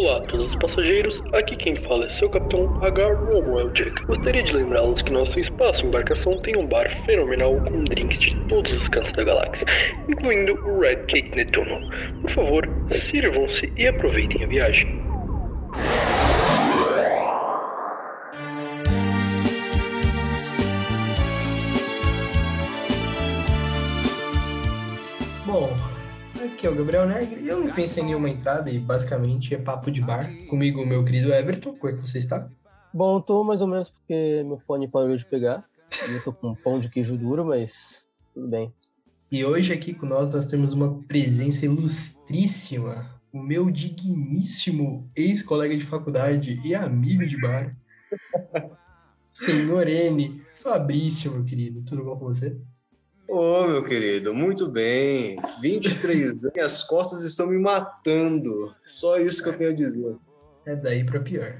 Olá a todos os passageiros, aqui quem fala é seu capitão H. Romuel Jack. Gostaria de lembrá-los que nosso espaço embarcação tem um bar fenomenal com drinks de todos os cantos da galáxia, incluindo o Red Cake Netuno. Por favor, sirvam-se e aproveitem a viagem. Aqui é o Gabriel Negri. Eu não pensei em nenhuma entrada e basicamente é papo de bar. Comigo, meu querido Everton. Como é que você está? Bom, tô mais ou menos porque meu fone parou de pegar. E eu tô com um pão de queijo duro, mas tudo bem. E hoje aqui com nós nós temos uma presença ilustríssima. O meu digníssimo ex-colega de faculdade e amigo de bar. Senhor N. Fabrício, meu querido. Tudo bom com você? Ô, meu querido, muito bem. 23 anos, as costas estão me matando. Só isso que eu tenho a dizer. É daí para pior.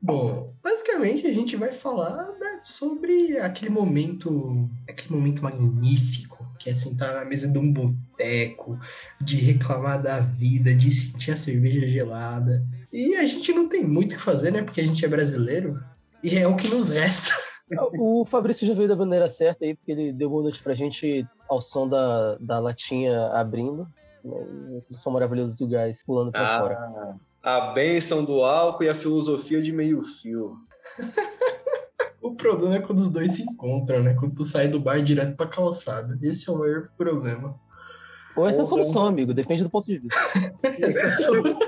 Bom, basicamente a gente vai falar né, sobre aquele momento, aquele momento magnífico, que é sentar na mesa de um boteco, de reclamar da vida, de sentir a cerveja gelada. E a gente não tem muito o que fazer, né? Porque a gente é brasileiro e é o que nos resta. O Fabrício já veio da bandeira certa aí, porque ele deu boa noite pra gente ao som da, da latinha abrindo. Né, aquele som maravilhoso do gás pulando pra Ah, fora. a bênção do álcool e a filosofia de meio fio. O problema é quando os dois se encontram, né? Quando tu sai do bar direto pra calçada. Esse é o maior problema. Ou essa é a solução, amigo, depende do ponto de vista. Essa é a sua-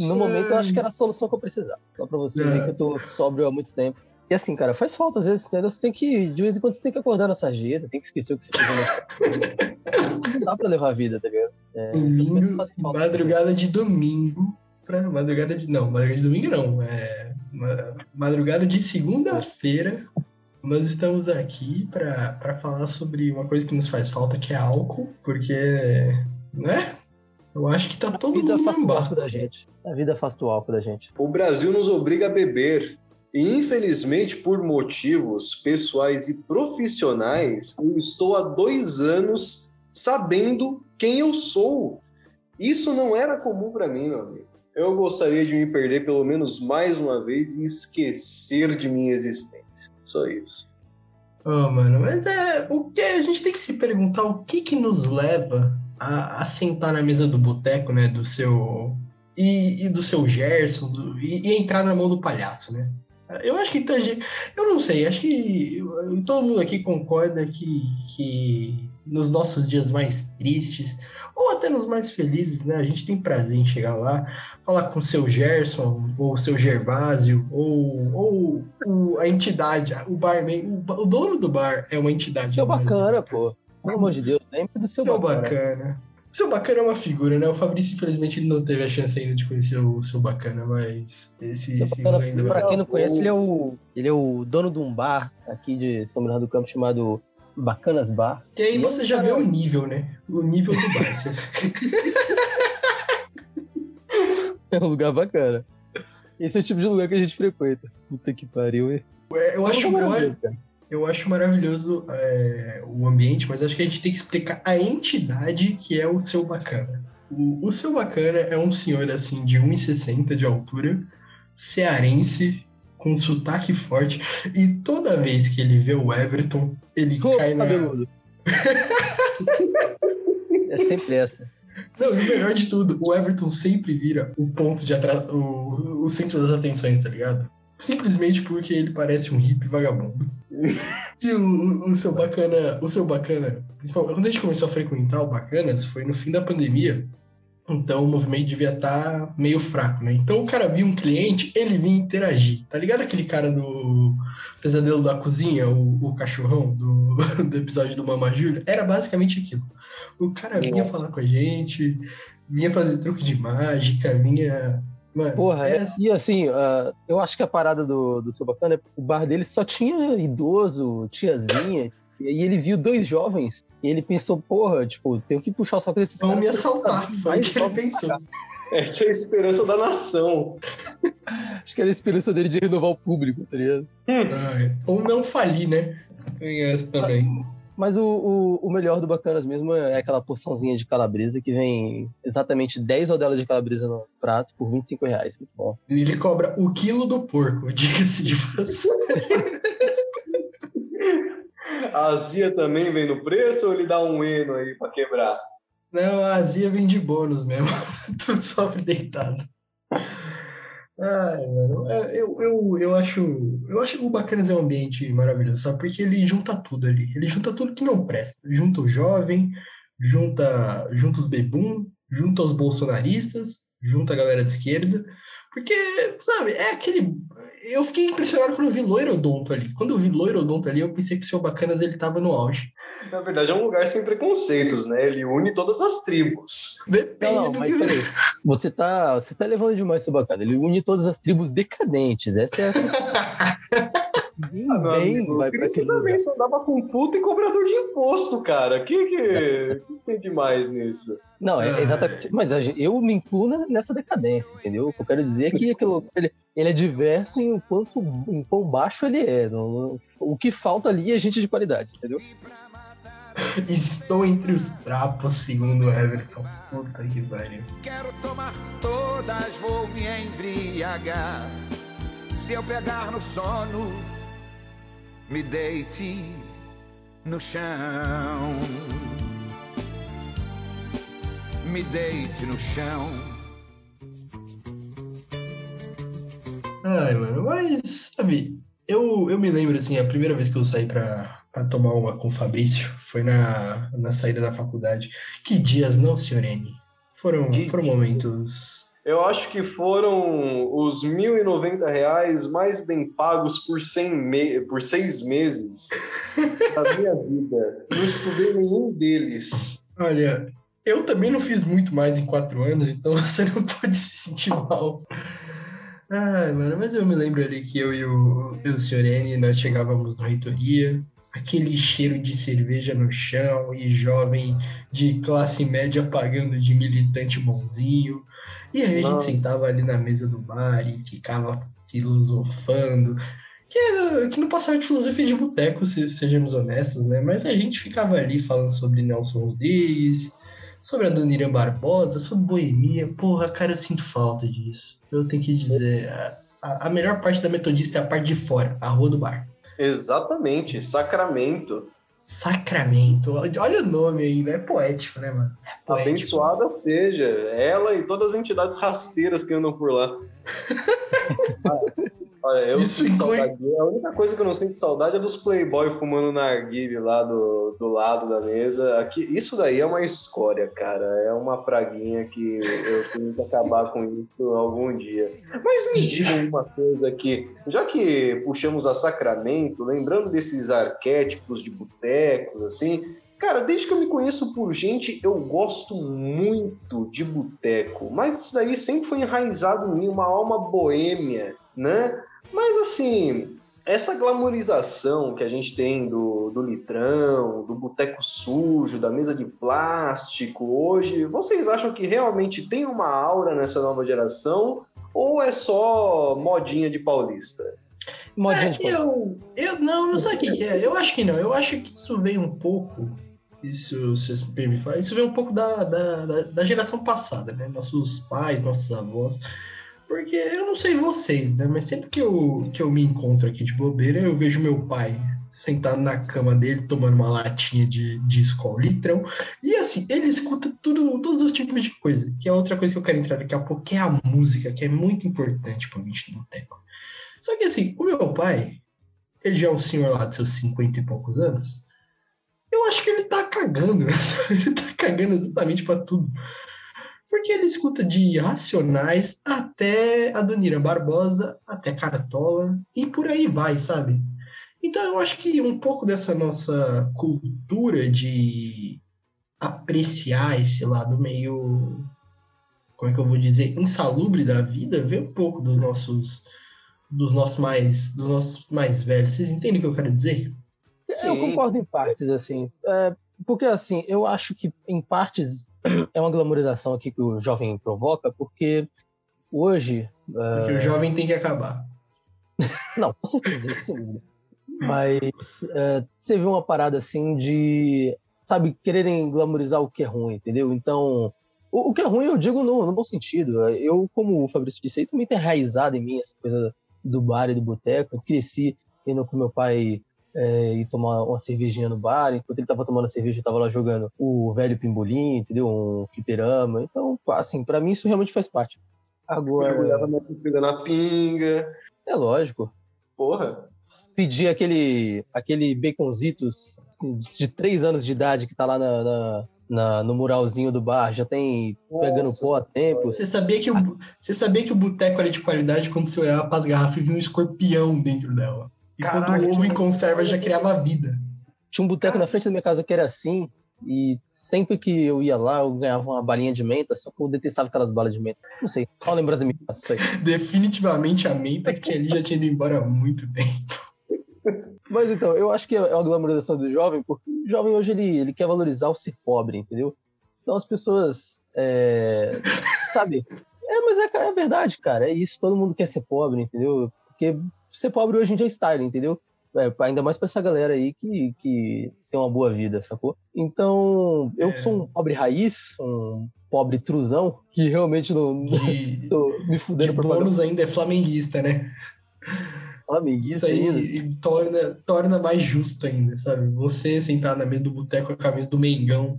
No momento eu acho que era a solução que eu precisava. Só pra você ver que eu tô sóbrio há muito tempo. E assim, cara, faz falta às vezes? Você tem que, de vez em quando, você tem que acordar na sarjeta, tem que esquecer o que você fez na Não dá pra levar a vida, tá ligado? É, Domingo, falta. madrugada de domingo pra madrugada de. Não, madrugada de domingo não. É ma- madrugada de segunda-feira. Nós estamos aqui pra pra falar sobre uma coisa que nos faz falta, que é álcool, porque, né? Eu acho que tá A todo vida mundo afasta no o álcool da gente. A vida afasta o álcool da gente. O Brasil nos obriga a beber. E, infelizmente, por motivos pessoais e profissionais, eu estou há dois anos sabendo quem eu sou. Isso não era comum para mim, meu amigo. Eu gostaria de me perder pelo menos mais uma vez e esquecer de minha existência. Só isso. Ô, mano, mas é. O que a gente tem que se perguntar o que que nos leva a, a sentar na mesa do boteco, né? Do seu. E, e do seu Gerson, do- e, e entrar na mão do palhaço, né? Eu acho que tá, gente- eu não sei, acho que todo mundo aqui concorda que, que nos nossos dias mais tristes, ou até nos mais felizes, né? A gente tem prazer em chegar lá, falar com o seu Gerson, ou o seu Gervásio, ou, ou o- a entidade, o barman, o, o dono do bar é uma entidade. Seu no Brasil. bacana, pô. Pelo amor de Deus, lembre do seu, Seu bacana. bacana. Seu bacana é uma figura, né? O Fabrício, infelizmente, ele não teve a chance ainda de conhecer o seu bacana, mas esse, Seu bacana, ainda pra vai. quem não conhece, ele é, o, ele é o dono de um bar aqui de São Bernardo do Campo chamado Bacanas Bar. E aí você já vê o nível, né? O nível do bar. Você- É um lugar bacana. Esse é o tipo de lugar que a gente frequenta. Puta que pariu, hein? É, Eu acho, eu, cara. Eu acho maravilhoso é, o ambiente, mas acho que a gente tem que explicar a entidade que é o seu bacana. O, o seu bacana é um senhor assim de 1,60 de altura, cearense, com sotaque forte, e toda vez que ele vê o Everton, ele cai na. cabeludo. é sempre essa. Não, e o melhor de tudo, o Everton sempre vira o ponto de atra... o, o centro das atenções, tá ligado? Simplesmente porque ele parece um hippie vagabundo. E o, o- seu bacana, o seu bacana, principalmente quando a gente começou a frequentar o Bacanas, foi no fim da pandemia. Então o movimento devia estar meio fraco, né? Então o cara via um cliente, ele vinha interagir. Tá ligado aquele cara do Pesadelo da Cozinha, o, o cachorrão do, do episódio do Mama Júlia? Era basicamente aquilo. O cara vinha falar com a gente, vinha fazer truque de mágica, vinha. Mano, Porra, era é- e assim, ah, eu acho que a parada do, do seu bacana é o bar dele só tinha idoso, tiazinha. E aí ele viu dois jovens e ele pensou, porra, tipo, tenho que puxar o saco desses vão me assaltar. Foi o que ele pensou. Essa é a esperança da nação. Acho que era a esperança dele de renovar o público, tá ligado? Ah, é. Ou não falir, né? Tem essa também. Mas o, o, o, melhor do Bacanas mesmo é aquela porçãozinha de calabresa que vem exatamente 10 rodelas de calabresa no prato por 25 reais. Muito bom. Ele cobra o quilo do porco, diga-se de passagem. A azia também vem no preço ou ele dá um eno aí pra quebrar? Não, a azia vem de bônus mesmo. tu sofre deitado. Ai, mano, é, eu, eu, eu acho eu acho o Bacanas é um ambiente maravilhoso, sabe? Porque ele junta tudo ali. Ele junta tudo que não presta. Junta o jovem, junta, junta os bebum, junta os bolsonaristas, junta a galera de esquerda. Porque, sabe, é aquele. Eu fiquei impressionado quando eu vi Loirodonto ali. Quando eu vi Loirodonto ali, eu pensei que o seu Bacanas ele tava no auge. Na verdade, é um lugar sem preconceitos, né? Ele une todas as tribos. Depende não, do mas que... peraí. Você tá, você tá levando demais seu bacana. Ele une todas as tribos decadentes. Essa é a. Ninguém ah, amigo, vai pra aquele também só dava com puta e cobrador de imposto, cara. O que, que, que tem de mais nisso? Não, é, exatamente. Mas eu me incluo nessa decadência, entendeu? O que eu quero dizer é que aquilo, ele, ele é diverso em quanto em quão baixo ele é. o que falta ali é gente de qualidade, entendeu? Estou entre os trapos, segundo Everton. Puta que pariu. Quero tomar todas, vou me embriagar. Se eu pegar no sono me deite no chão. Me deite no chão. Ai, mano, mas, sabe, eu, eu me lembro, assim, a primeira vez que eu saí pra, pra tomar uma com o Fabrício foi na, na saída da faculdade. Que dias, não, senhor N? Foram, foram momentos eu acho que foram os R$ 1.090 mais bem pagos por, 100 me... por seis meses da minha vida. Não estudei nenhum deles. Olha, eu também não fiz muito mais em quatro anos, então você não pode se sentir mal. Ai, mano, mas eu me lembro ali que eu e o, eu, o Sr. N, nós chegávamos na reitoria, aquele cheiro de cerveja no chão e jovem de classe média pagando de militante bonzinho. E aí a gente sentava ali na mesa do bar e ficava filosofando. Que, que não passava de filosofia de boteco, se sejamos honestos, né? Mas a gente ficava ali falando sobre Nelson Rodrigues, sobre a Dona Irã Barbosa, sobre boemia. Porra, cara, eu sinto falta disso. Eu tenho que dizer, a, a melhor parte da metodista é a parte de fora, a rua do bar. Exatamente, Sacramento. Sacramento, olha o nome aí, né? É poético, né, mano? É poético. Abençoada seja ela e todas as entidades rasteiras que andam por lá. Olha, eu Isso sinto inclui... saudade. A única coisa que eu não sinto saudade é dos playboy fumando na narguile lá do, do lado da mesa. Aqui, isso daí é uma escória, cara. É uma praguinha que eu tenho que acabar com isso algum dia. Mas me digam uma coisa aqui. Já que puxamos a Sacramento, lembrando desses arquétipos de botecos, assim, Cara, desde que eu me conheço por gente, eu gosto muito de boteco. Mas isso daí sempre foi enraizado em mim, uma alma boêmia, né? Mas assim, essa glamorização que a gente tem do, do litrão, do boteco sujo, da mesa de plástico hoje, vocês acham que realmente tem uma aura nessa nova geração ou é só modinha de paulista? Modinha de paulista. Eu, eu não, não sei o que é. Eu acho que não. Eu acho que isso veio um pouco. Isso, se você me falar, isso veio um pouco da, da, da, da geração passada, né? Nossos pais, nossos avós porque eu não sei vocês, né? Mas sempre que eu, que eu me encontro aqui de bobeira, eu vejo meu pai sentado na cama dele, tomando uma latinha de, de escola litrão. E assim, ele escuta tudo, todos os tipos de coisa. Que é outra coisa que eu quero entrar daqui a pouco, que é a música, que é muito importante para o bicho do boteco. Só que assim, o meu pai, ele já é um senhor lá de seus 50 e poucos anos. Eu acho que ele tá cagando. ele tá cagando exatamente para tudo. Porque ele escuta de Racionais até a Donira Barbosa, até Cartola, e por aí vai, sabe? Então eu acho que um pouco dessa nossa cultura de apreciar esse lado meio. Como é que eu vou dizer? Insalubre da vida, vem um pouco dos nossos. Dos nossos mais, dos nossos mais velhos. Vocês entendem o que eu quero dizer? Sim. Eu concordo em partes, assim. É, porque, assim, eu acho que, em partes, é uma glamorização aqui que o jovem provoca, porque hoje. Porque uh... o jovem tem que acabar. Não, com certeza, sim. Mas é, você vê uma parada assim de, sabe, quererem glamorizar o que é ruim, entendeu? Então, o, o que é ruim eu digo no, no, bom sentido. Eu, como o Fabrício disse aí, também tem enraizado em mim essa coisa do bar e do boteco. Eu cresci indo com meu pai é, ir tomar uma cervejinha no bar. Enquanto ele tava tomando cerveja, eu tava lá jogando o velho pimbolim, entendeu? Um fliperama. Então, assim, para mim isso realmente faz parte. Agora. Mergulhava na pinga. É lógico. Porra pedir aquele, aquele baconzitos de três anos de idade que tá lá na, na, na no muralzinho do bar, já tem Nossa, pegando pó há tempo. Você sabia que o, você sabia que o boteco era de qualidade quando você olhava para as garrafas e via um escorpião dentro dela. E Caraca, quando o ovo em conserva já criava vida. Tinha um boteco na frente da minha casa que era assim, e sempre que eu ia lá, eu ganhava uma balinha de menta, só que eu detestava aquelas balas de menta. Não sei, só lembrança minha isso aí. Definitivamente a menta que tinha ali já tinha ido embora há muito tempo. Mas então, eu acho que é uma glamorização do jovem, porque o jovem hoje ele, ele quer valorizar o ser pobre, entendeu? Então as pessoas. É, sabe? É, mas é, é verdade, cara. É isso. Todo mundo quer ser pobre, entendeu? Porque ser pobre hoje em dia é style, entendeu? É, ainda mais pra essa galera aí que, que tem uma boa vida, sacou? Então, eu é. sou um pobre raiz, um pobre truzão, que realmente não, de, tô me fudendo de bônus ainda é flamenguista, né? Flamenguista Isso aí torna, torna mais justo ainda, sabe? Você sentar na mesa do boteco com a camisa do Mengão,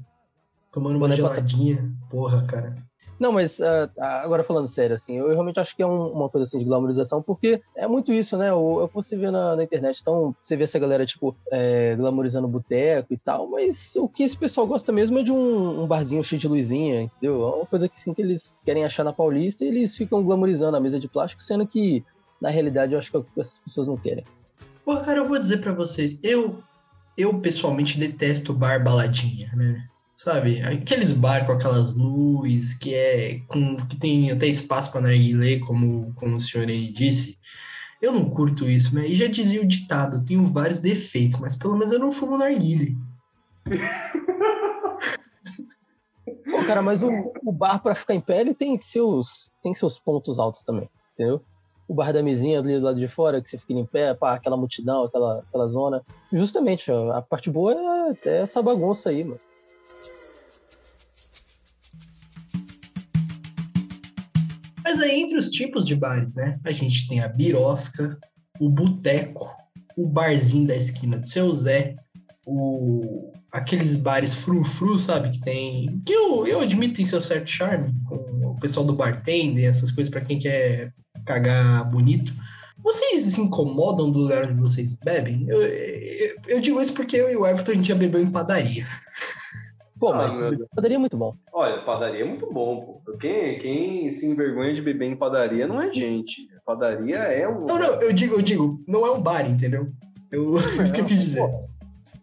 tomando uma geladinha. Porra, cara. Não, mas uh, agora falando sério, assim, eu realmente acho que é um, uma coisa assim de glamorização, porque é muito isso, né? O, é o que você vê na, na, internet. Então, você vê essa galera, tipo, é, glamorizando boteco e tal, mas o que esse pessoal gosta mesmo é de um, um barzinho cheio de luzinha, entendeu? É uma coisa que, assim, que eles querem achar na Paulista e eles ficam glamorizando a mesa de plástico, sendo que na realidade eu acho que é o que essas pessoas não querem. Pô, cara, eu vou dizer para vocês, eu eu pessoalmente detesto bar baladinha, né? Sabe? Aqueles bar com aquelas luzes que é com que tem até espaço para narguilé, como como o senhor aí disse. Eu não curto isso, né? E já dizia o ditado, tenho vários defeitos, mas pelo menos eu não fumo narguilé. Pô, cara, mas o, o bar para ficar em pé, ele tem seus tem seus pontos altos também, entendeu? o bar da mesinha ali do lado de fora, que você fica em pé, pá, aquela multidão, aquela, aquela zona. Justamente, a parte boa é até essa bagunça aí, mano. Aí, entre os tipos de bares, né? A gente tem a birosca, o boteco, o barzinho da esquina do seu Zé, o, aqueles bares frufru, sabe? Que tem. Que eu, eu admito tem seu certo charme, com o pessoal do bartender, essas coisas para quem quer cagar bonito. Vocês se incomodam do lugar onde vocês bebem? Eu, eu, eu, digo isso porque eu e o Everton a gente já bebeu em padaria. Pô, mas ah, padaria é muito bom. Olha, padaria é muito bom, pô. Quem, quem se envergonha de beber em padaria não é gente. Padaria é um. Não, não, eu digo, eu digo, não é um bar, entendeu? Eu, é, isso que eu quis dizer. Pô,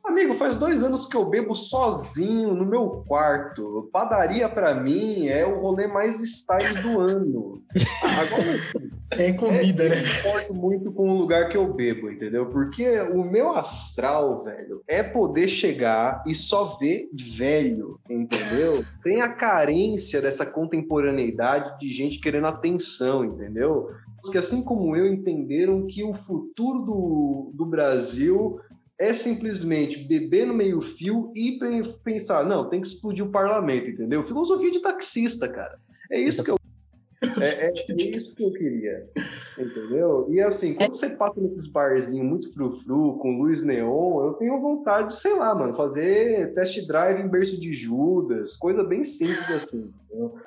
Amigo, faz dois anos que eu bebo sozinho no meu quarto. Padaria para mim é o rolê mais style do ano. Agora, é comida, é, né? Eu importo muito com o lugar que eu bebo, entendeu? Porque o meu astral, velho, é poder chegar e só ver velho, entendeu? Sem a carência dessa contemporaneidade de gente querendo atenção, entendeu? Que assim como eu entenderam que o futuro do, do Brasil é simplesmente beber no meio-fio e pensar, não, tem que explodir o parlamento, entendeu? Filosofia de taxista, cara. É isso que eu. É, é, isso que eu queria. Entendeu? E assim, quando você passa nesses barzinhos muito frufru, com luz neon, eu tenho vontade de, sei lá, mano, fazer test drive em berço de Judas, coisa bem simples assim.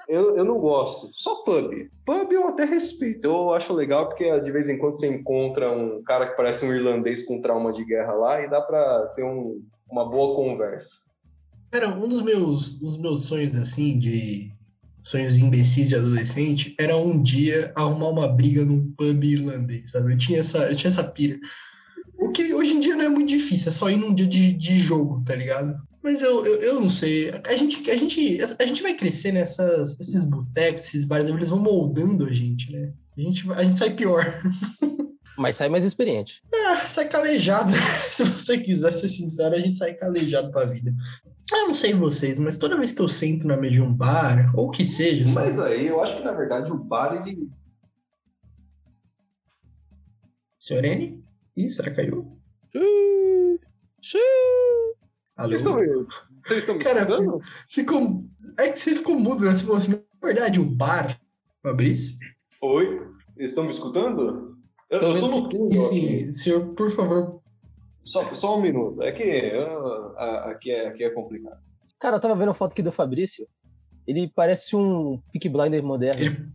Eu, eu não gosto. Só pub. Pub eu até respeito. Eu acho legal porque de vez em quando você encontra um cara que parece um irlandês com trauma de guerra lá e dá pra ter um, uma boa conversa. Cara, um dos meus, dos meus sonhos, assim, de sonhos imbecis de adolescente era um dia arrumar uma briga num pub irlandês, sabe? Eu tinha essa, eu tinha essa pira. O que hoje em dia não é muito difícil, é só ir num dia de, de jogo, tá ligado? Mas eu, eu, eu, não sei. A gente, a, gente, a gente vai crescer nessas esses botecos, esses bares, eles vão moldando a gente, né? A gente, a gente sai pior. Mas sai mais experiente. Ah, sai calejado. Se você quiser ser sincero, a gente sai calejado pra vida. Eu não sei vocês, mas toda vez que eu sento na mesa de um bar, ou que seja. Mas sabe? aí, eu acho que na verdade o bar, ele. Senhor N? Ih, será que caiu? Xiii, xiii. Alô? Vocês estão, vocês estão me Cara, escutando? Ficou. É que você ficou mudo, né? Você falou assim, na verdade, o bar, Fabrício. Oi? Estão me escutando? Eu, Tô eu tô no aqui. sim, senhor, por favor. Só, só um minuto. É que eu- aqui, é, aqui é complicado. Cara, eu tava vendo a foto aqui do Fabrício. Ele parece um Peak Blinder moderno. Ele-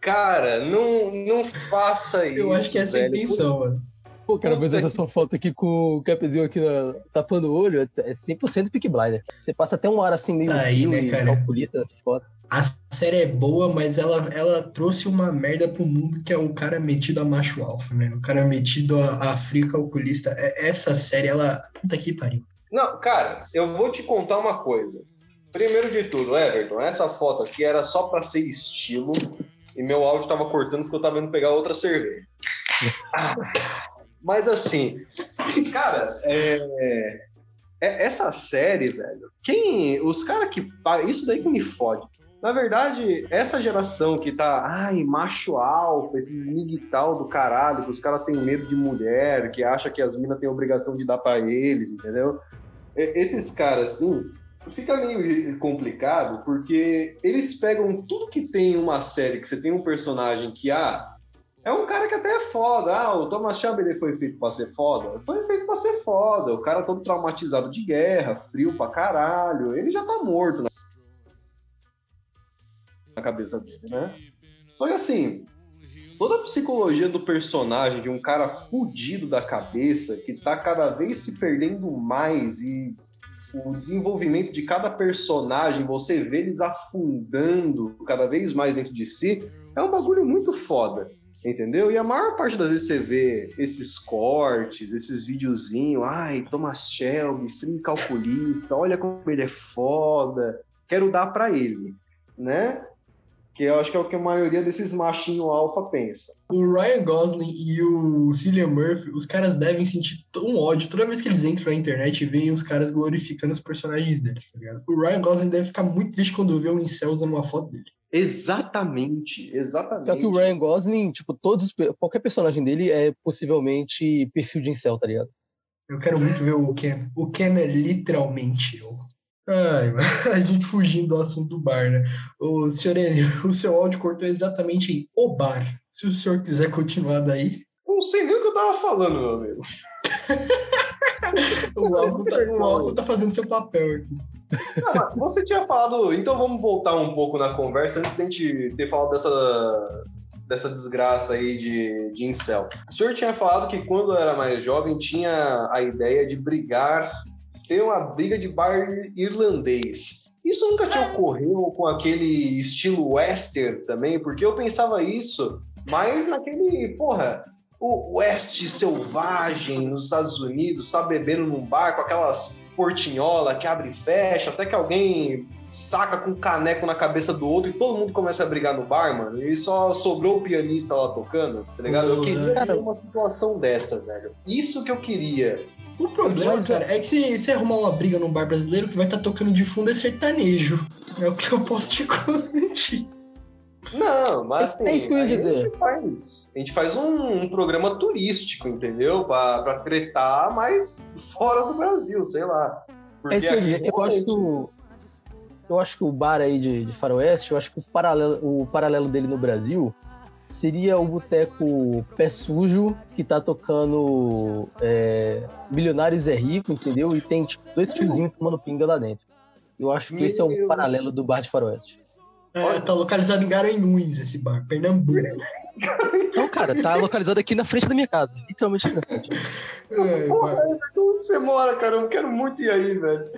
Cara, não, não faça isso. Eu acho que essa é a velho. intenção, mano. Pô, cara, mas essa sua foto aqui com o capzinho aqui na- tapando o olho é 100% Peak Blinder. Você passa até um ar assim meio Tá aí, né, cara? calculista nessa foto. A série é boa, mas ela, ela trouxe uma merda pro mundo que é o cara metido a macho alfa, né? O cara metido a, a frio calculista. É- Essa série, ela. Puta que pariu. Não, cara, eu vou te contar uma coisa. Primeiro de tudo, Everton, essa foto aqui era só pra ser estilo e meu áudio tava cortando porque eu tava indo pegar outra cerveja. Ah, Mas assim, cara, é- é- essa série, velho, quem. Os caras que. Isso daí que me fode. Na verdade, essa geração que tá, ai, macho alfa, esses miguital do caralho, que os caras têm medo de mulher, que acha que as minas têm obrigação de dar pra eles, entendeu? Esses caras, assim, fica meio complicado, porque eles pegam tudo que tem uma série, que você tem um personagem que, ah, é um cara que até é foda. Ah, o Thomas Shelby ele foi feito pra ser foda. Foi feito pra ser foda. O cara todo traumatizado de guerra, frio pra caralho. Ele já tá morto na, na cabeça dele, né? Só que assim, toda a psicologia do personagem, de um cara fudido da cabeça, que tá cada vez se perdendo mais e o desenvolvimento de cada personagem, você vê eles afundando cada vez mais dentro de si, é um bagulho muito foda. Entendeu? E a maior parte das vezes você vê esses cortes, esses videozinhos, ai, Thomas Shelby, frio calculista, olha como ele é foda, quero dar pra ele, né? Que eu acho que é o que a maioria desses machinho alfa pensa. O Ryan Gosling e o Cillian Murphy, os caras devem sentir um ódio toda vez que eles entram na internet e veem os caras glorificando os personagens deles, tá ligado? O Ryan Gosling deve ficar muito triste quando vê um incel usando uma foto dele. Exatamente, exatamente. Só que o Ryan Gosling, tipo, todos qualquer personagem dele é possivelmente perfil de incel, tá ligado? Eu quero muito ver o Ken. O Ken é literalmente eu. Ai, mano, a gente fugindo do assunto do bar, né? O senhor Enio, o seu áudio cortou exatamente em o bar. Se o senhor quiser continuar daí, Não sei nem o que eu tava falando, meu amigo. o álcool tá, o álcool tá fazendo seu papel aqui. Ah, mas você tinha falado. Então vamos voltar um pouco na conversa antes da gente ter falado dessa, dessa desgraça aí de, de incel. O senhor tinha falado que quando era mais jovem tinha a ideia de brigar, ter uma briga de bar irlandês. Isso nunca te ocorreu com aquele estilo western também? Porque eu pensava isso, mas naquele, porra, o oeste selvagem nos Estados Unidos, tá bebendo num bar com aquelas portinhola que abre e fecha, até que alguém saca com um caneco na cabeça do outro e todo mundo começa a brigar no bar, mano. E só sobrou o pianista lá tocando, tá ligado? Eu queria Cara, uma situação dessa, velho. Isso que eu queria. O problema, Mas, cara, é que se você arrumar uma briga num bar brasileiro, que vai estar tocando de fundo é sertanejo. É o que eu posso te garantir. Não, mas assim, É isso que eu ia aí dizer. A gente faz, a gente faz um, um programa turístico, entendeu? Pra, pra tretar, mas fora do Brasil, sei lá. É isso que eu ia dizer. Eu acho que o, eu acho que o bar aí de, de Faroeste, eu acho que o paralelo, o paralelo dele no Brasil seria o boteco Pé Sujo, que tá tocando é, Milionários é Rico, entendeu? E tem tipo, dois tiozinhos tomando pinga lá dentro. Eu acho que esse é Meu. o paralelo do bar de Faroeste. É, tá localizado em Garanhuns esse bar, Pernambuco. Então, cara, tá localizado aqui na frente da minha casa. Literalmente aqui na frente. É, Porra, onde você mora, cara? Eu quero muito ir aí, velho.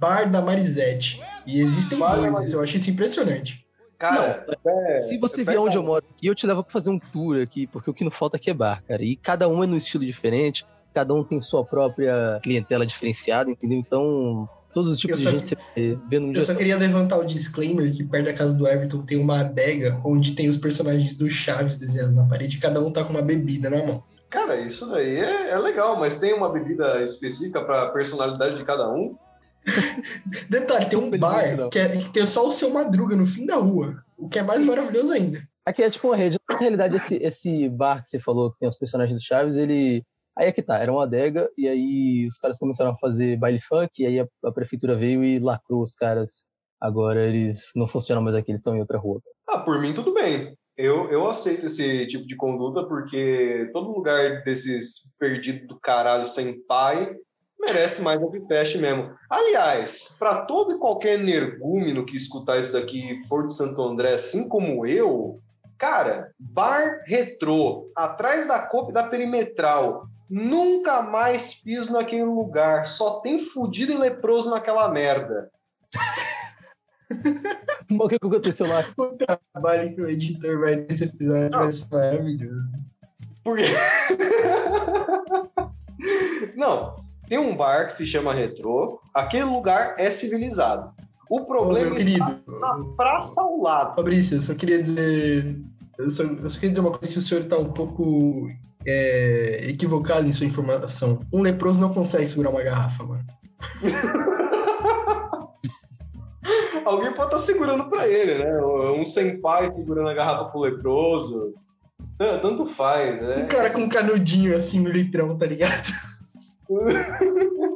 bar da Marisete. E existem Bar dois, eu acho isso impressionante. Cara, é, Se você é vier onde eu moro aqui, eu te levo pra fazer um tour aqui, porque o que não falta aqui é bar, cara. E cada um é num estilo diferente, cada um tem sua própria clientela diferenciada, entendeu? Então, todos os tipos Eu de só- gente você vê num dia Eu só queria levantar o disclaimer que perto da casa do Everton tem uma adega onde tem os personagens do Chaves desenhados na parede e cada um tá com uma bebida na mão. Cara, isso daí é, é legal, mas tem uma bebida específica pra personalidade de cada um? Detalhe, tem um bar que, é- que tem só o seu Madruga no fim da rua, o que é mais maravilhoso ainda. Aqui é tipo uma rede. Na realidade, esse, esse bar que você falou, que tem os personagens do Chaves, ele. Aí é que tá, era uma adega, e aí os caras começaram a fazer baile funk, e aí a, a prefeitura veio e lacrou os caras. Agora eles não funcionam mais aqui, eles estão em outra rua. Ah, por mim tudo bem. Eu, eu aceito esse tipo de conduta porque todo lugar desses perdidos do caralho sem pai merece mais feche mesmo. Aliás, para todo e qualquer energúmeno que escutar isso daqui for de Santo André, assim como eu, cara, bar retrô, atrás da Copa da Perimetral, nunca mais piso naquele lugar, só tem fudido e leproso naquela merda. o que aconteceu lá? O trabalho que o editor vai nesse episódio Não. vai ser maravilhoso. Por quê? Não, tem um bar que se chama Retrô. Aquele lugar é civilizado. O problema Ô, está querido, na praça ao lado. Fabrício, eu só queria dizer. Eu só, eu só queria dizer uma coisa que o senhor está um pouco é, equivocado em sua informação. Um leproso não consegue segurar uma garrafa, mano. Alguém pode estar tá segurando para ele, né? Um senpai segurando a garrafa pro leproso. Tanto faz, né? Um cara com um canudinho assim no litrão, tá ligado?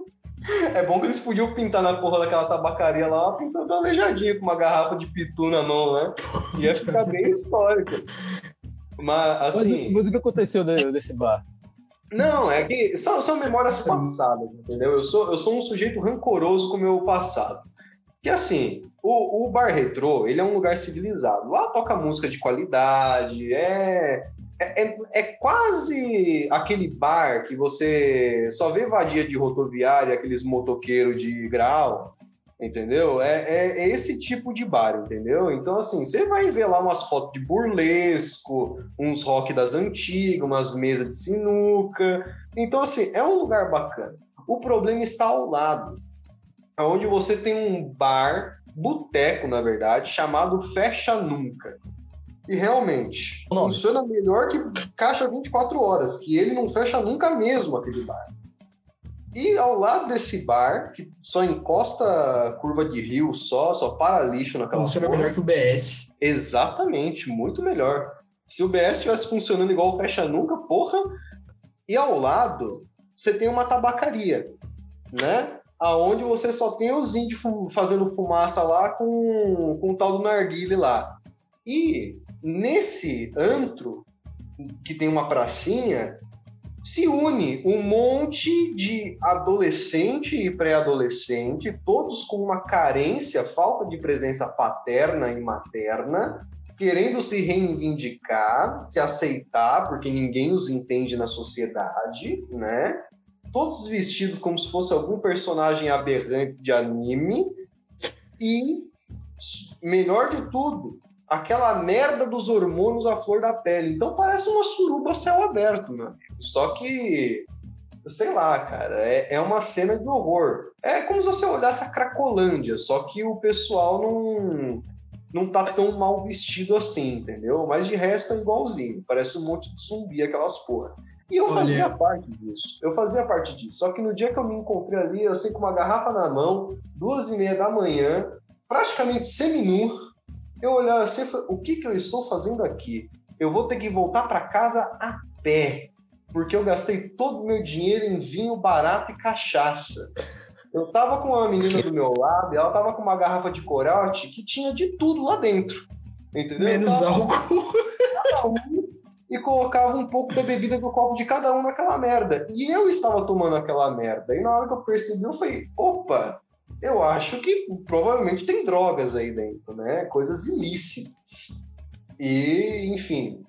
É bom que eles podiam pintar na porra daquela tabacaria lá, pintando aleijadinha com uma garrafa de pitu na mão, né? Ia ficar bem histórico. Mas, assim. Mas, o que aconteceu nesse bar? Não, é que são, são memórias passadas, entendeu? Eu sou, eu sou um sujeito rancoroso com o meu passado. Que assim, o, o bar retrô, ele é um lugar civilizado. Lá toca música de qualidade, é, é, é, é, quase aquele bar que você só vê vadia de rodoviária, aqueles motoqueiros de grau, entendeu? É, é, é, esse tipo de bar, entendeu? Então, assim, você vai ver lá umas fotos de burlesco, uns rock das antigas, umas mesas de sinuca. Então, assim, é um lugar bacana. O problema está ao lado, onde você tem um bar, boteco, na verdade, chamado Fecha Nunca. E realmente, Nossa. funciona melhor que caixa 24 horas, que ele não fecha nunca mesmo aquele bar. E ao lado desse bar, que só encosta curva de rio só, só para lixo naquela Funciona melhor que o BS. Exatamente, muito melhor. Se o BS estivesse funcionando igual o Fecha Nunca, porra. E ao lado, você tem uma tabacaria, né? Aonde você só tem os índios fazendo fumaça lá com, com o tal do narguile lá. E nesse antro, que tem uma pracinha, se une um monte de adolescente e pré-adolescente, todos com uma carência, falta de presença paterna e materna, querendo se reivindicar, se aceitar, porque ninguém os entende na sociedade, né? Todos vestidos como se fosse algum personagem aberrante de anime. E, melhor de tudo, aquela merda dos hormônios à flor da pele. Então parece uma suruba céu aberto, meu amigo. Só que, sei lá, cara, é, é uma cena de horror. É como se você olhasse a Cracolândia, só que o pessoal não, não tá tão mal vestido assim, entendeu? Mas de resto é igualzinho. Parece um monte de zumbi, aquelas porra. E eu Olha. fazia parte disso. Eu fazia parte disso. Só que no dia que eu me encontrei ali, eu sei com uma garrafa na mão, duas e meia da manhã, praticamente seminu, eu olhava assim e falei, o que, que eu estou fazendo aqui? Eu vou ter que voltar para casa a pé, porque eu gastei todo o meu dinheiro em vinho barato e cachaça. Eu tava com uma menina do meu lado e ela tava com uma garrafa de corote que tinha de tudo lá dentro. Entendeu? Menos álcool. e colocava um pouco da bebida do copo de cada um naquela merda. E eu estava tomando aquela merda. E na hora que eu percebi, eu falei: opa, eu acho que provavelmente tem drogas aí dentro, né? Coisas ilícitas. E, enfim,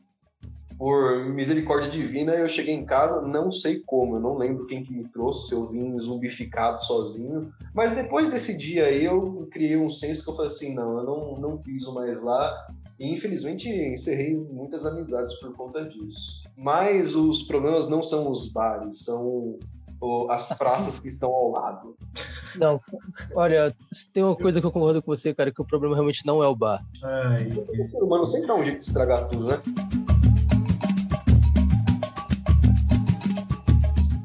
por misericórdia divina, eu cheguei em casa, não sei como, eu não lembro quem que me trouxe, se eu vim zumbificado sozinho. Mas depois desse dia aí, eu criei um senso que eu falei assim, não, eu não, não piso mais lá. E infelizmente encerrei muitas amizades por conta disso. Mas os problemas não são os bares, são as praças que estão ao lado. Não, olha, tem uma coisa que eu concordo com você, cara, que o problema realmente não é o bar. Ai, o ser humano sempre dá um jeito de estragar tudo, né?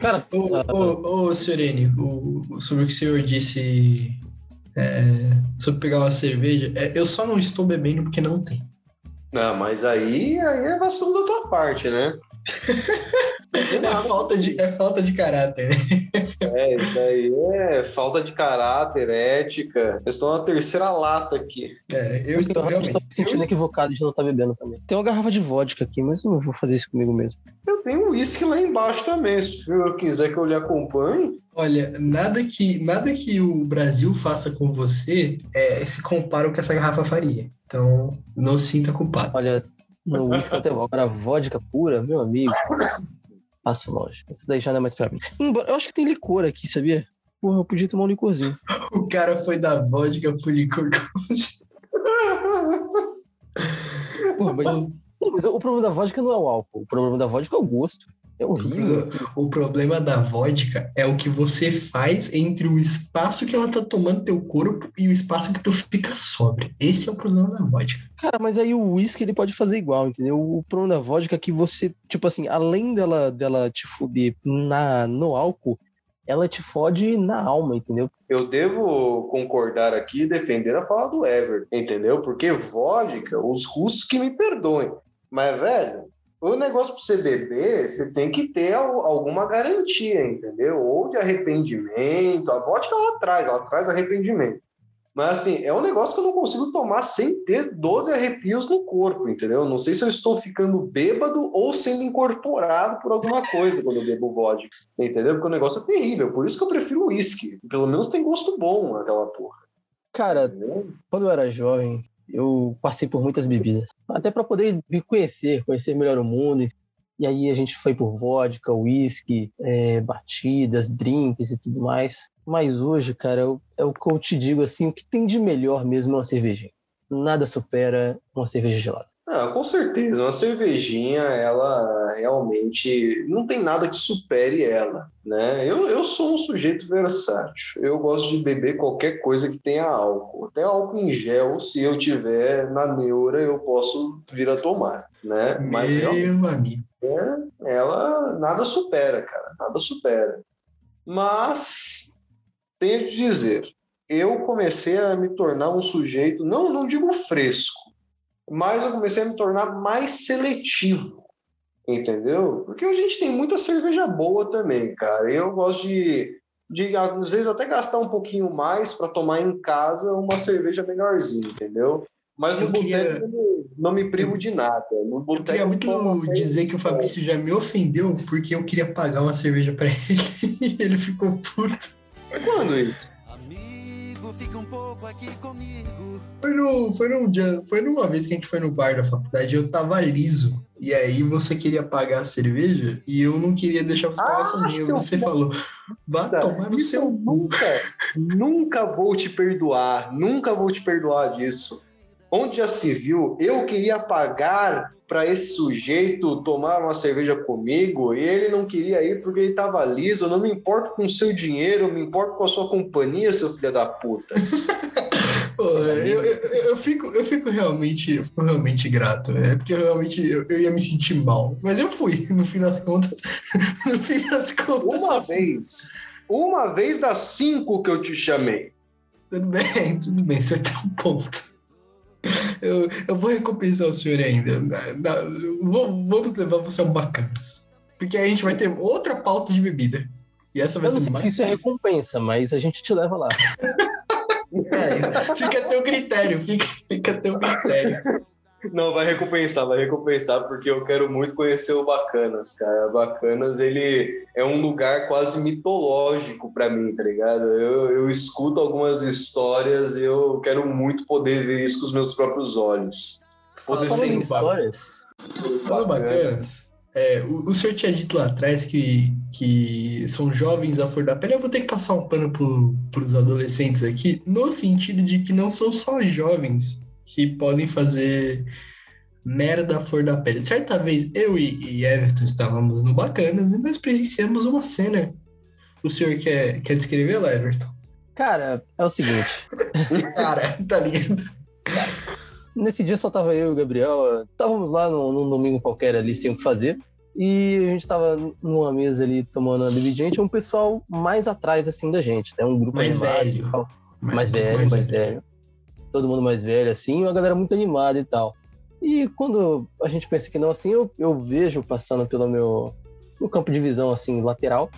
Cara, ô, ah, ô, ô Serene, o, sobre o que o senhor disse é, sobre pegar uma cerveja, é, eu só não estou bebendo porque não tem. Não, mas aí, aí é vacilo da tua parte, né? É falta de, é falta de caráter. né? É, isso aí é falta de caráter, ética. Eu estou na terceira lata aqui. É, eu Eu estou realmente. me sentindo eu- equivocado de não estar bebendo também. Tem uma garrafa de vodka aqui, mas eu não vou fazer isso comigo mesmo. Eu tenho um uísque lá embaixo também. Se eu quiser que eu lhe acompanhe. Olha, nada que, nada que o Brasil faça com você é, se compara ao que essa garrafa faria. Então, não sinta culpado. Olha, no uísque até agora, vodka pura, meu amigo. Passo longe. Isso daí já não é mais pra mim. Embora, eu acho que tem licor aqui, sabia? Porra, eu podia tomar um licorzinho. O cara foi da vodka pro licor. Porra, mas, mas o problema da vodka não é o álcool. O problema da vodka é o gosto. É horrível. O problema da vodka é o que você faz entre o espaço que ela tá tomando teu corpo e o espaço que tu fica sóbrio. Esse é o problema da vodka. Cara, mas aí o uísque ele pode fazer igual, entendeu? O problema da vodka é que você, tipo assim, além dela, dela te fuder na, no álcool, ela te fode na alma, entendeu? Eu devo concordar aqui e defender a fala do Everton, entendeu? Porque vodka, os russos que me perdoem. Mas, velho, o negócio pra você beber, você tem que ter al- alguma garantia, entendeu? Ou de arrependimento. A vodka ela traz, ela traz arrependimento. Mas assim, é um negócio que eu não consigo tomar sem ter 12 arrepios no corpo, entendeu? Não sei se eu estou ficando bêbado ou sendo incorporado por alguma coisa quando eu bebo vodka, entendeu? Porque o negócio é terrível. Por isso que eu prefiro uísque. Pelo menos tem gosto bom aquela porra. Cara, entendeu? quando eu era jovem, eu passei por muitas bebidas. Até pra poder me conhecer, conhecer melhor o mundo. E aí a gente foi por vodka, uísque, é, batidas, drinks e tudo mais. Mas hoje, cara, eu- é o que eu te digo assim, o que tem de melhor mesmo é uma cervejinha. Nada supera uma cerveja gelada. Ah, com certeza. Uma cervejinha, ela realmente não tem nada que supere ela, né? Eu, eu sou um sujeito versátil. Eu gosto de beber qualquer coisa que tenha álcool. Até álcool em gel, se eu tiver na neura, eu posso vir a tomar, né? Mas Meu amigo. ela nada supera, cara, nada supera. Mas tenho que dizer, eu comecei a me tornar um sujeito, não, não digo fresco, mas eu comecei a me tornar mais seletivo, entendeu? Porque a gente tem muita cerveja boa também, cara. Eu gosto de, de às vezes até gastar um pouquinho mais para tomar em casa uma cerveja melhorzinha, entendeu? Mas no queria- boteco não- me privo de nada. No Eu queria muito dizer que o Fabrício já me ofendeu porque eu queria pagar uma cerveja pra ele e ele ficou puto. Quando isso? Fica um pouco aqui comigo. Foi, no, foi, dia, foi numa vez que a gente foi no bar da faculdade, eu tava liso. E aí você queria pagar a cerveja e eu não queria deixar você pagar Ah, sozinho. seu Você falou, vá tomar no seu nunca, nunca vou te perdoar, nunca vou te perdoar disso. Onde já se viu, eu queria pagar para esse sujeito tomar uma cerveja comigo e ele não queria ir porque ele estava liso. Eu não me importo com o seu dinheiro, eu me importo com a sua companhia, seu filho da puta. Pô, eu, eu, eu fico, eu fico realmente, eu fico realmente grato. É porque eu realmente eu, eu ia me sentir mal. Mas eu fui, no fim das contas. No fim das contas. Uma vez, uma vez das cinco que eu te chamei. Tudo bem, tudo bem, você tem um ponto. Eu, eu vou recompensar o senhor ainda. Vamos levar você ao bacanas. Porque aí a gente vai ter outra pauta de bebida. E essa vai Eu ser mais. isso é recompensa, mas a gente te leva lá. É, fica a teu critério, fica, fica a teu critério. Não, vai recompensar, vai recompensar, porque eu quero muito conhecer o Bacanas, cara. Bacanas, ele é um lugar quase mitológico para mim, tá ligado? Eu, eu escuto algumas histórias e eu quero muito poder ver isso com os meus próprios olhos. Poder Fala sentir histórias, Falando bacanas, é, o, o senhor tinha dito lá atrás que, que são jovens à flor da pele. Eu vou ter que passar um pano para os adolescentes aqui, no sentido de que não são só jovens que podem fazer merda à flor da pele. Certa vez, eu e, Everton estávamos no Bacanas e nós presenciamos uma cena. O senhor quer, quer descrevê-la, Everton? cara, é o seguinte. Cara, tá ligado? Nesse dia só tava eu e o Gabriel. Estávamos lá num, num domingo qualquer ali, sem o que fazer. E a gente tava numa mesa ali tomando uma bebidinha. um pessoal mais atrás, assim, da gente. Né? Um grupo Mais animado velho. tal. Mais velho, mais, velho. Todo mundo mais velho, assim. Uma galera muito animada e tal. E quando a gente pensa que não assim, eu, eu vejo passando pelo meu no campo de visão assim lateral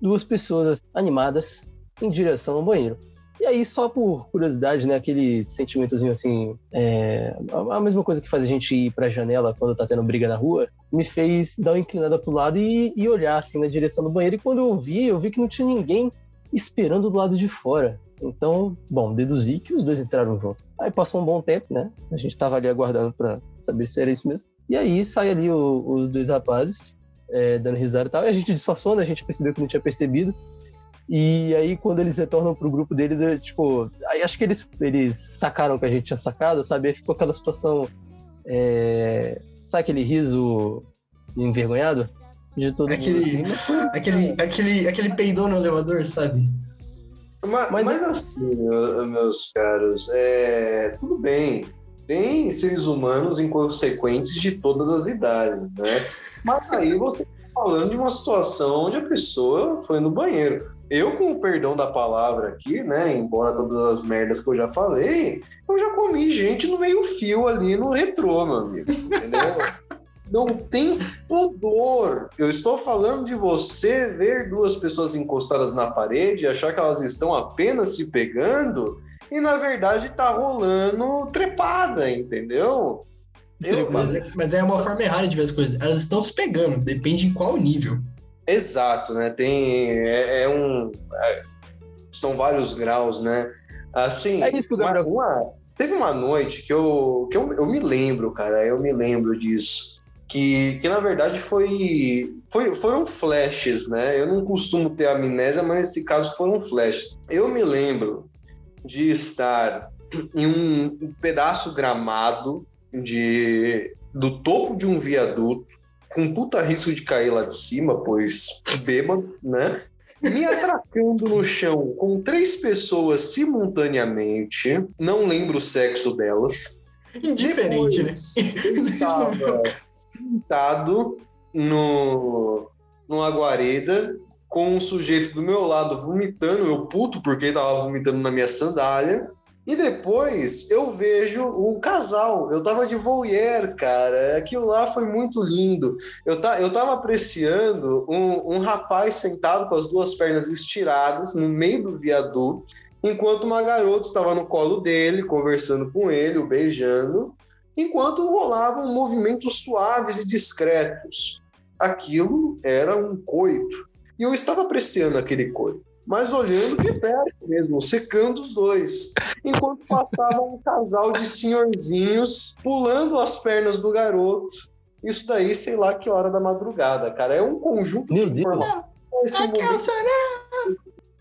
duas pessoas animadas em direção ao banheiro. E aí, só por curiosidade, né, aquele sentimentozinho assim, é, a mesma coisa que faz a gente ir pra janela quando tá tendo briga na rua, me fez dar uma inclinada pro lado e, e olhar assim na direção do banheiro. E quando eu vi, eu vi que não tinha ninguém esperando do lado de fora. Então, bom, deduzi que os dois entraram junto. Aí passou um bom tempo, né? A gente tava ali aguardando para saber se era isso mesmo. E aí sai ali o, os dois rapazes é, dando risada e tal. E a gente disfarçou, né? A gente percebeu que não tinha percebido. E aí, quando eles retornam pro grupo deles, eu, tipo, aí acho que eles, eles sacaram que a gente tinha sacado, sabe? Aí ficou aquela situação. É... Sabe aquele riso envergonhado? De todo aquele, mundo. Assim, aquele, aquele, aquele peidão no elevador, sabe? Mas, Mas mas assim, meu- meus caros, é, tudo bem. Tem seres humanos inconsequentes de todas as idades, né? Mas aí você está falando de uma situação onde a pessoa foi no banheiro. Eu, com o perdão da palavra aqui, né? Embora todas as merdas que eu já falei, eu já comi gente no meio-fio ali no retrô, meu amigo. Entendeu? Não tem pudor. Eu estou falando de você ver duas pessoas encostadas na parede e achar que elas estão apenas se pegando e na verdade tá rolando trepada, entendeu? Eu- Mas, é- mas é uma forma errada de ver as coisas. Elas estão se pegando, depende em qual nível. Exato, né? Tem é, é um é, são vários graus, né? Assim, É isso que o Gabriel- uma- uma- teve uma noite que eu que eu, eu me lembro, cara, eu me lembro disso. Que, que na verdade foi, foi foram flashes, né? Eu não costumo ter amnésia, mas nesse caso foram flashes. Eu me lembro de estar em um pedaço gramado de do topo de um viaduto com puta risco de cair lá de cima, pois bêbado, né? Me atracando no chão com três pessoas simultaneamente, não lembro o sexo delas. Indiferente, né? Depois, Eu estava sentado no, numa guarida com um sujeito do meu lado vomitando, eu puto porque ele tava vomitando na minha sandália. E depois eu vejo um casal. Eu tava de voyeur, cara. Aquilo lá foi muito lindo. Eu, ta, eu tava apreciando um, um rapaz sentado com as duas pernas estiradas no meio do viaduto, enquanto uma garota estava no colo dele, conversando com ele, o beijando, enquanto rolavam movimentos suaves e discretos. Aquilo era um coito. E eu estava apreciando aquele coito mas olhando de perto mesmo, secando os dois. Enquanto passava um casal de senhorzinhos pulando as pernas do garoto. Isso daí, sei lá que hora da madrugada, cara. É um conjunto Meu de Deus. informações simultâneas.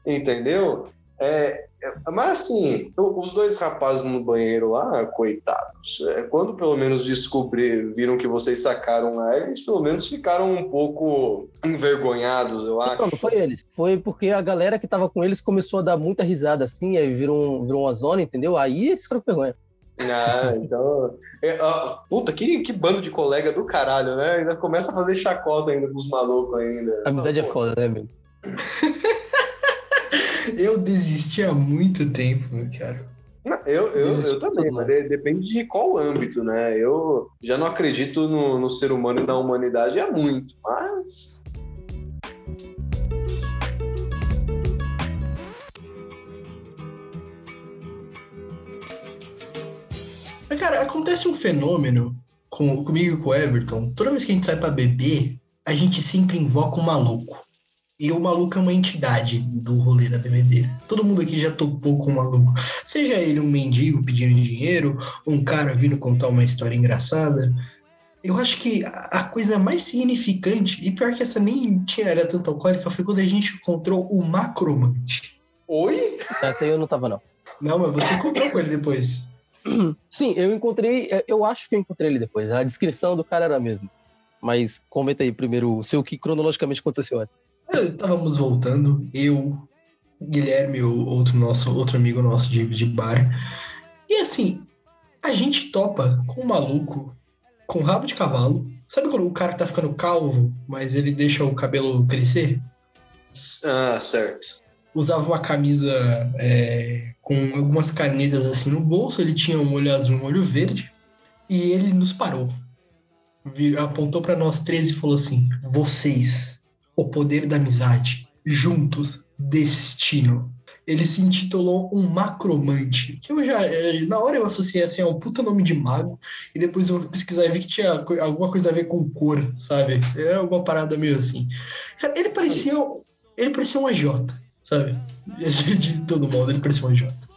Entendeu? É, é, mas assim, os dois rapazes no banheiro lá, coitados, é, quando pelo menos descobriram, viram que vocês sacaram lá, eles pelo menos ficaram um pouco envergonhados, eu acho. Não, não foi eles. Foi porque a galera que tava com eles começou a dar muita risada assim, aí virou, virou uma zona, entendeu? Aí eles ficaram com vergonha. Ah, então. é, ah, puta, que, que bando de colega do caralho, né? Ainda começa a fazer chacota ainda com os malucos ainda. A amizade é Pô, foda, né, amigo? Eu desisti há muito tempo, meu cara. não, Eu, eu, eu também, mas de- depende de qual âmbito, né? Eu já não acredito no, no ser humano e na humanidade há muito, mas. Mas, cara, acontece um fenômeno com, comigo e com o Everton. Toda vez que a gente sai pra beber, a gente sempre invoca um maluco. E o maluco é uma entidade do rolê da bebedeira. Todo mundo aqui já topou com o maluco. Seja ele um mendigo pedindo dinheiro, um cara vindo contar uma história engraçada. Eu acho que a coisa mais significante, e pior que essa nem tinha, era tanto alcoólica, foi quando a gente encontrou o macromante. Oi? Essa aí eu não tava, não. Não, mas você encontrou com ele depois. Sim, eu encontrei. é, Eu acho que eu encontrei ele depois. A descrição do cara era a mesma. Mas comenta aí primeiro o seu que cronologicamente aconteceu antes. Estávamos voltando, eu, Guilherme, o outro nosso, outro amigo nosso de, de bar. E assim, a gente topa com um maluco com rabo de cavalo. Sabe quando o cara tá ficando calvo, mas ele deixa o cabelo crescer? Ah, certo. Usava uma camisa é, com algumas canetas assim no bolso, ele tinha um olho azul e um olho verde. E ele nos parou. Apontou pra nós três e falou assim: Vocês, o poder da amizade, juntos, destino. Ele se intitulou um macromante. Que eu já. eh, Na hora eu associei assim a um puta nome de mago. E depois eu pesquisar e vi que tinha alguma coisa a ver com cor, sabe? É alguma parada meio assim. Cara, ele parecia. Ele parecia um agiota, sabe? De todo modo, ele parecia um agiota.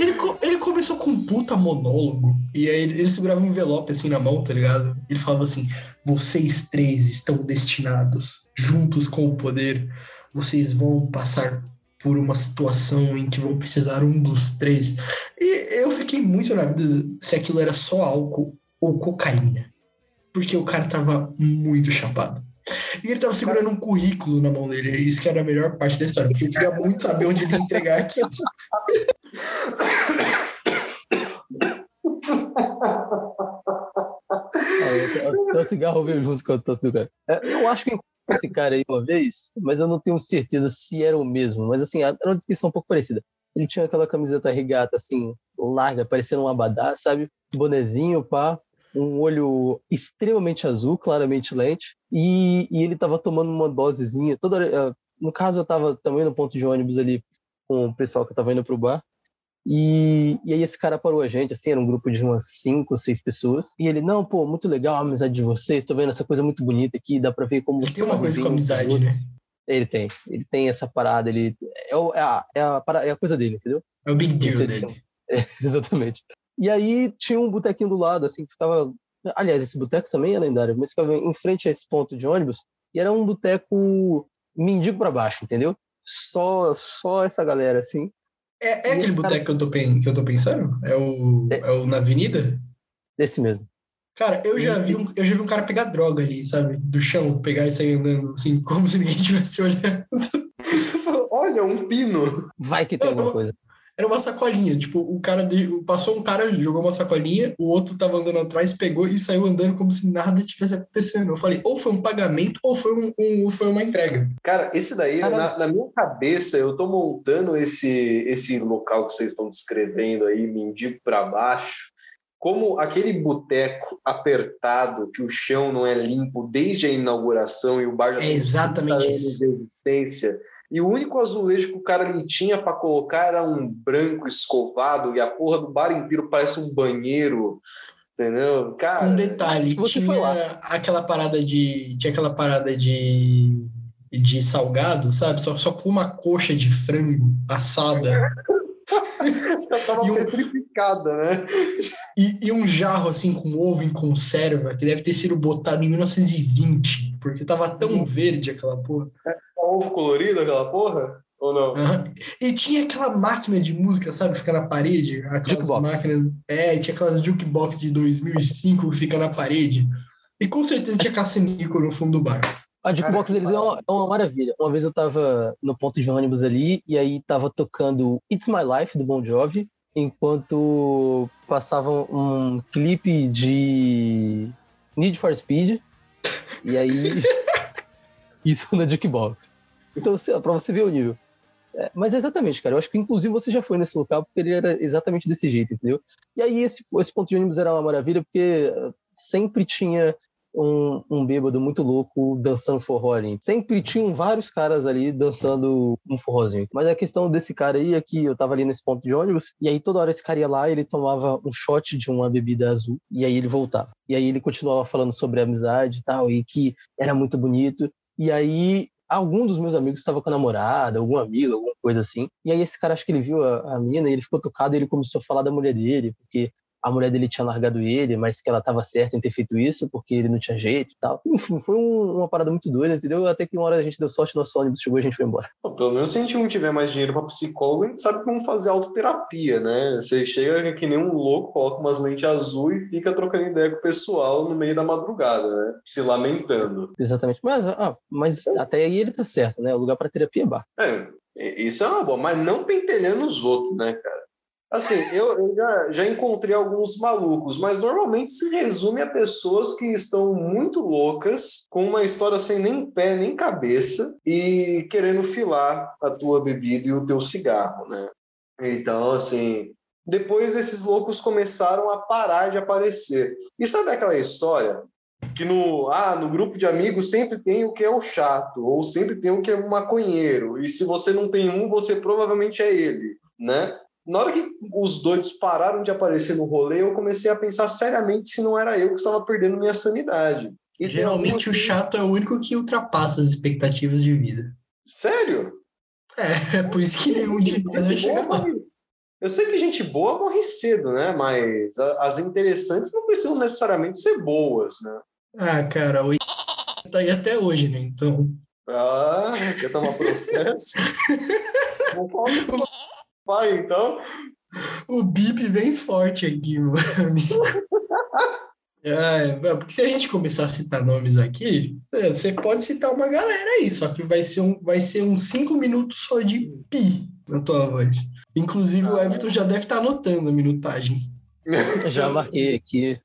Ele, ele começou com um puta monólogo. E aí ele, ele segurava um envelope assim na mão, tá ligado? Ele falava assim: Vocês três estão destinados, juntos com o poder, vocês vão passar por uma situação em que vão precisar um dos três. E eu fiquei muito na dúvida se aquilo era só álcool ou cocaína. Porque o cara tava muito chapado. E ele tava segurando um currículo na mão dele. Isso que era a melhor parte da história, porque eu queria muito saber onde ele ia entregar aquilo. Até cigarro veio junto com a tosse do cara. Eu acho que esse cara aí uma vez, mas eu não tenho certeza se era o mesmo. Mas assim, era uma descrição um pouco parecida. Ele tinha aquela camiseta regata, assim, larga, parecendo um abadá, sabe? Bonezinho, pá. Um olho extremamente azul, claramente lente. E, e ele tava tomando uma dosezinha. Toda eh, no caso, eu tava também no ponto de ônibus ali com o pessoal que tava indo pro bar. E, e aí esse cara parou a gente, assim, era um grupo de umas cinco, seis pessoas. E ele, não, pô, muito legal a amizade de vocês, tô vendo essa coisa muito bonita aqui, dá pra ver como Ele tem uma coisa com amizade, né? Ele tem, ele tem essa parada, ele é, o- é a, é, a, para- é a coisa dele, entendeu? É o big deal dele. É, exatamente. E aí tinha um botequinho do lado, assim, que ficava. Aliás, esse boteco também é lendário, mas ficava em frente a esse ponto de ônibus, e era um boteco mendigo pra baixo, entendeu? Só, só essa galera, assim. É, é aquele esse cara- boteco que, eu tô que eu tô pensando? É o, É. é o na avenida? Desse mesmo. Cara, eu já, vi um, eu já vi um cara pegar droga ali, sabe? Do chão, pegar e sair andando, assim, como se ninguém tivesse olhando. Olha, um pino. Vai que tem Eu- alguma eu- coisa. Era uma sacolinha, tipo, o cara de- passou um cara, jogou uma sacolinha, o outro tava andando atrás, pegou e saiu andando como se nada tivesse acontecendo. Eu falei, ou foi um pagamento ou foi, um, um- ou foi uma entrega. Cara, esse daí, na, na minha cabeça, eu tô montando esse, esse local que vocês estão descrevendo aí, mendigo para baixo, como aquele boteco apertado, que o chão não é limpo desde a inauguração e o bar já É exatamente 50 anos isso. de existência. E o único azulejo que o cara ali tinha para colocar era um branco escovado e a porra do bar inteiro parece um banheiro, entendeu? Cara, Com detalhe, você tinha foi lá. aquela parada de. Tinha aquela parada de. de salgado, sabe? Só, só com uma coxa de frango assada já tava e um- petrificada, né? e, e um jarro assim com ovo em conserva, que deve ter sido botado em 1920, porque tava tão verde aquela porra. Ovo colorido, aquela porra? Ou não? Aham. E tinha aquela máquina de música, sabe? Fica na parede. Aquelas Jukebox. máquinas. É, tinha aquelas jukebox de 2005 que fica na parede. E com certeza tinha caça-níquel no fundo do bar. A jukebox deles é uma, é uma maravilha. Uma vez eu tava no ponto de ônibus ali, e aí tava tocando It's My Life, do Bon Jovi, enquanto passava um clipe de Need for Speed, e aí isso na jukebox. Então, pra você ver o nível. É, mas exatamente, cara, eu acho que inclusive você já foi nesse local, porque ele era exatamente desse jeito, entendeu? E aí esse, esse ponto de ônibus era uma maravilha, porque eh, sempre tinha um, um bêbado muito louco dançando forró ali. Sempre tinham vários caras ali dançando um forrozinho. Mas a questão desse cara aí é que eu tava ali nesse ponto de ônibus, e aí toda hora esse cara ia lá, ele tomava um shot de uma bebida azul, e aí ele voltava. E aí ele continuava falando sobre amizade e tal, e que era muito bonito. E aí algum dos meus amigos estava com a namorada, algum amigo, alguma coisa assim. E aí esse cara, acho que ele viu a, a mina e ele ficou tocado e ele começou a falar da mulher dele, porque a mulher dele tinha largado ele, mas que ela estava certa em ter feito isso, porque ele não tinha jeito e tal. Enfim, foi um- uma parada muito doida, entendeu? Até que uma hora a gente deu sorte, nosso ônibus chegou e a gente foi embora. Bom, Pelo menos se a gente não tiver mais dinheiro para psicólogo, a gente sabe como fazer autoterapia, né? Você chega que nem um louco, coloca umas lentes azul e fica trocando ideia com o pessoal no meio da madrugada, né? Se lamentando. Exatamente. Mas, ah, mas até aí ele tá certo, né? O lugar para terapia é bar. É, isso é uma boa, mas não pentelhando os outros, né, cara? Assim, eu, eu já, já encontrei alguns malucos, mas normalmente se resume a pessoas que estão muito loucas, com uma história sem nem pé nem cabeça e querendo filar a tua bebida e o teu cigarro, né? Então, assim, depois esses loucos começaram a parar de aparecer. E sabe aquela história que no, ah, no grupo de amigos sempre tem o que é o chato, ou sempre tem o que é o maconheiro, e se você não tem um, você provavelmente é ele, né? Na hora que os doidos pararam de aparecer no rolê, eu comecei a pensar seriamente se não era eu que estava perdendo minha sanidade. E Geralmente o chato é o único que ultrapassa as expectativas de vida. Sério? É, é por isso que nenhum de nós vai chegar lá. Eu sei que gente boa morre cedo, né? Mas as interessantes não precisam necessariamente ser boas, né? Ah, cara, o tá aí até hoje, né? Então. Ah, quer tomar processo? Não fala isso pai, então. O bip vem forte aqui, meu amigo. É, porque se a gente começar a citar nomes aqui, você pode citar uma galera aí, só que vai ser um, vai ser um cinco minutos só de pi na tua voz. Inclusive, o Everton já deve estar anotando a minutagem. Já marquei aqui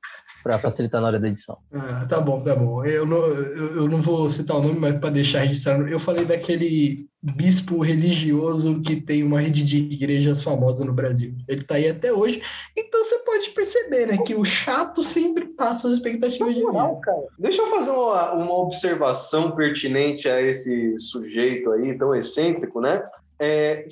para facilitar na hora da edição. Ah, tá bom, tá bom. Eu não, eu, não vou citar o nome, mas para deixar registrado, eu falei daquele bispo religioso que tem uma rede de igrejas famosa no Brasil. Ele tá aí até hoje. Então você pode perceber, né, que o chato sempre passa as expectativas de vida. Deixa eu fazer uma, uma observação pertinente a esse sujeito aí tão excêntrico, né? É,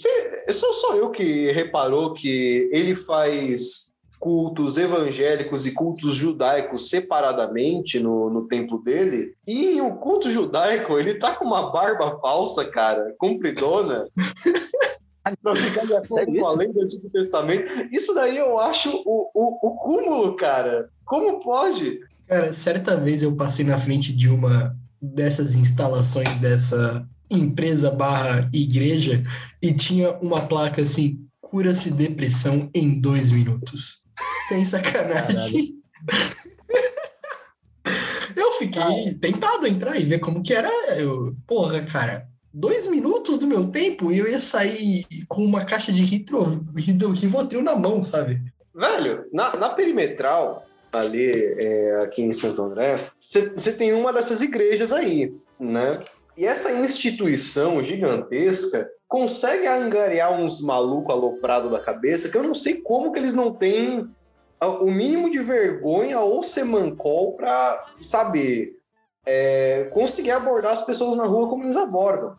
sou só eu que reparou que ele faz cultos evangélicos e cultos judaicos separadamente no, no templo dele. E o culto judaico, ele tá com uma barba falsa, cara, compridona. pra ficar de acordo com a lei do Antigo Testamento. Isso daí eu acho o, o, o cúmulo, cara. Como pode? Cara, certa vez eu passei na frente de uma dessas instalações dessa empresa barra igreja e tinha uma placa assim, cura-se depressão em dois minutos. Sem sacanagem. eu fiquei tentado a entrar e ver como que era. Eu, porra, cara, dois minutos do meu tempo e eu ia sair com uma caixa de ritro, Rivotril na mão, sabe? Velho, na, na perimetral, ali é, aqui em Santo André, você tem uma dessas igrejas aí, né? E essa instituição gigantesca consegue angariar uns malucos aloprados da cabeça que eu não sei como que eles não têm o mínimo de vergonha ou semancol para saber é, conseguir abordar as pessoas na rua como eles abordam.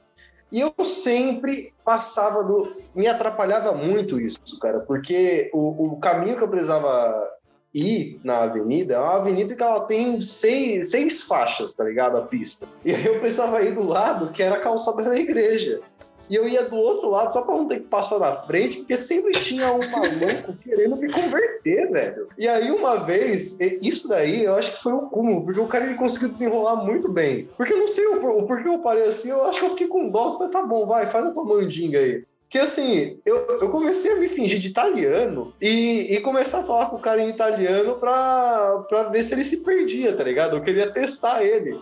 E eu sempre passava do. Me atrapalhava muito isso, cara, porque o, o caminho que eu precisava ir na avenida é uma avenida que ela tem seis, seis faixas, tá ligado? A pista. E aí eu precisava ir do lado que era a calçada da igreja. E eu ia do outro lado só pra não ter que passar na frente, porque sempre tinha um maluco querendo me converter, velho. E aí, uma vez, isso daí eu acho que foi um cúmulo, porque o cara ele conseguiu desenrolar muito bem. Porque eu não sei o, o porquê eu parei assim, eu acho que eu fiquei com dó. Falei, tá bom, vai, faz a tua mandinga aí. Que assim, eu, eu comecei a me fingir de italiano e, e começar a falar com o cara em italiano pra, pra ver se ele se perdia, tá ligado? Eu queria testar ele.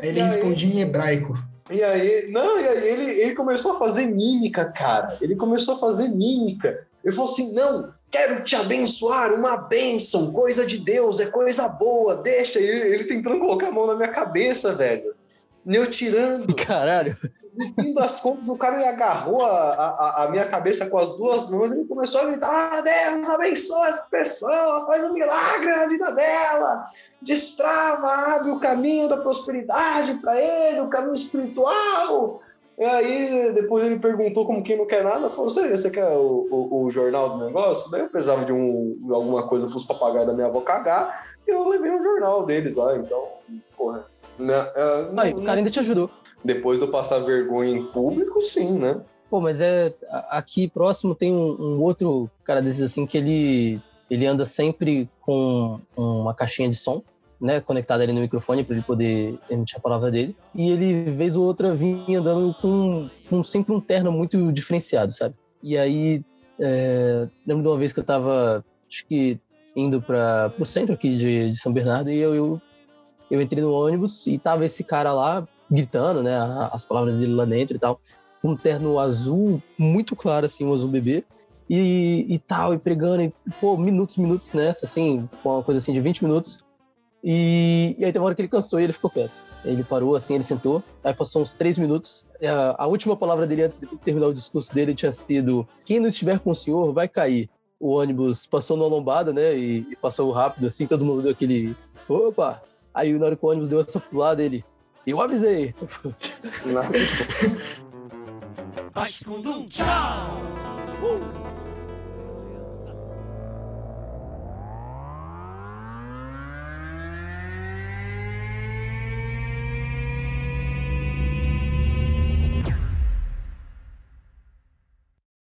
Aí ele respondia em hebraico. E aí, não, e aí ele, ele começou a fazer mímica, cara. Ele começou a fazer mímica. Ele falou assim: não, quero te abençoar, uma bênção, coisa de Deus, é coisa boa, deixa. Ele, ele tentando colocar a mão na minha cabeça, velho. Eu tirando. Caralho. No fim das contas, o cara agarrou a, a, a, minha cabeça com as duas mãos e ele começou a gritar: ah, Deus abençoa essa pessoa, faz um milagre na vida dela destrava, abre o caminho da prosperidade para ele, o caminho espiritual. E aí, depois ele perguntou como quem não quer nada, falou, você, você quer o, o, o jornal do negócio? Daí eu precisava de um, alguma coisa para os papagaios da minha avó cagar, e eu levei um jornal deles lá, então, porra. Né, uh, aí, o cara ainda te ajudou. Depois de eu passar vergonha em público, sim, né? Pô, mas é. Aqui próximo tem um, um outro cara desses assim que ele, ele anda sempre com uma caixinha de som né, conectado ali no microfone para ele poder emitir a palavra dele. E ele, vez ou outra, vinha andando com, com sempre um terno muito diferenciado, sabe? E aí, é, lembro de uma vez que eu estava, acho que indo para o centro aqui de, de São Bernardo e eu, eu, eu entrei no ônibus e tava esse cara lá gritando, né, as palavras dele lá dentro e tal, com um terno azul, muito claro, assim, um azul bebê. E, e tal, e pregando, e, pô, minutos, minutos nessa, assim, uma coisa assim de 20 minutos. E, e aí teve uma hora que ele cansou e ele ficou quieto. Ele parou assim, ele sentou. Aí passou uns três minutos. A, a última palavra dele antes de terminar o discurso dele tinha sido: Quem não estiver com o senhor vai cair. O ônibus passou numa lombada, né? E, e passou rápido assim, todo mundo deu aquele. Opa! Aí na hora que o ônibus deu essa pulada, ele. Eu avisei! Vai com um tchau! Uh!